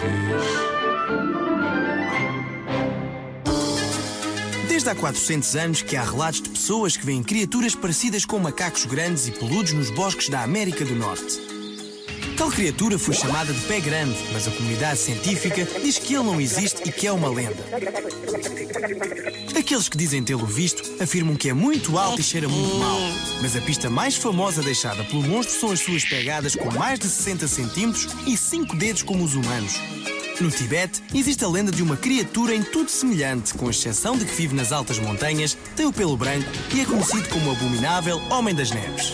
fiz. Desde há 400 anos que há relatos de pessoas que veem criaturas parecidas com macacos grandes e peludos nos bosques da América do Norte. Tal criatura foi chamada de pé grande, mas a comunidade científica diz que ele não existe e que é uma lenda. Aqueles que dizem tê-lo visto afirmam que é muito alto e cheira muito mal. Mas a pista mais famosa deixada pelo monstro são as suas pegadas com mais de 60 centímetros e 5 dedos como os humanos. No Tibete, existe a lenda de uma criatura em tudo semelhante, com exceção de que vive nas altas montanhas, tem o pelo branco e é conhecido como o abominável Homem das Neves.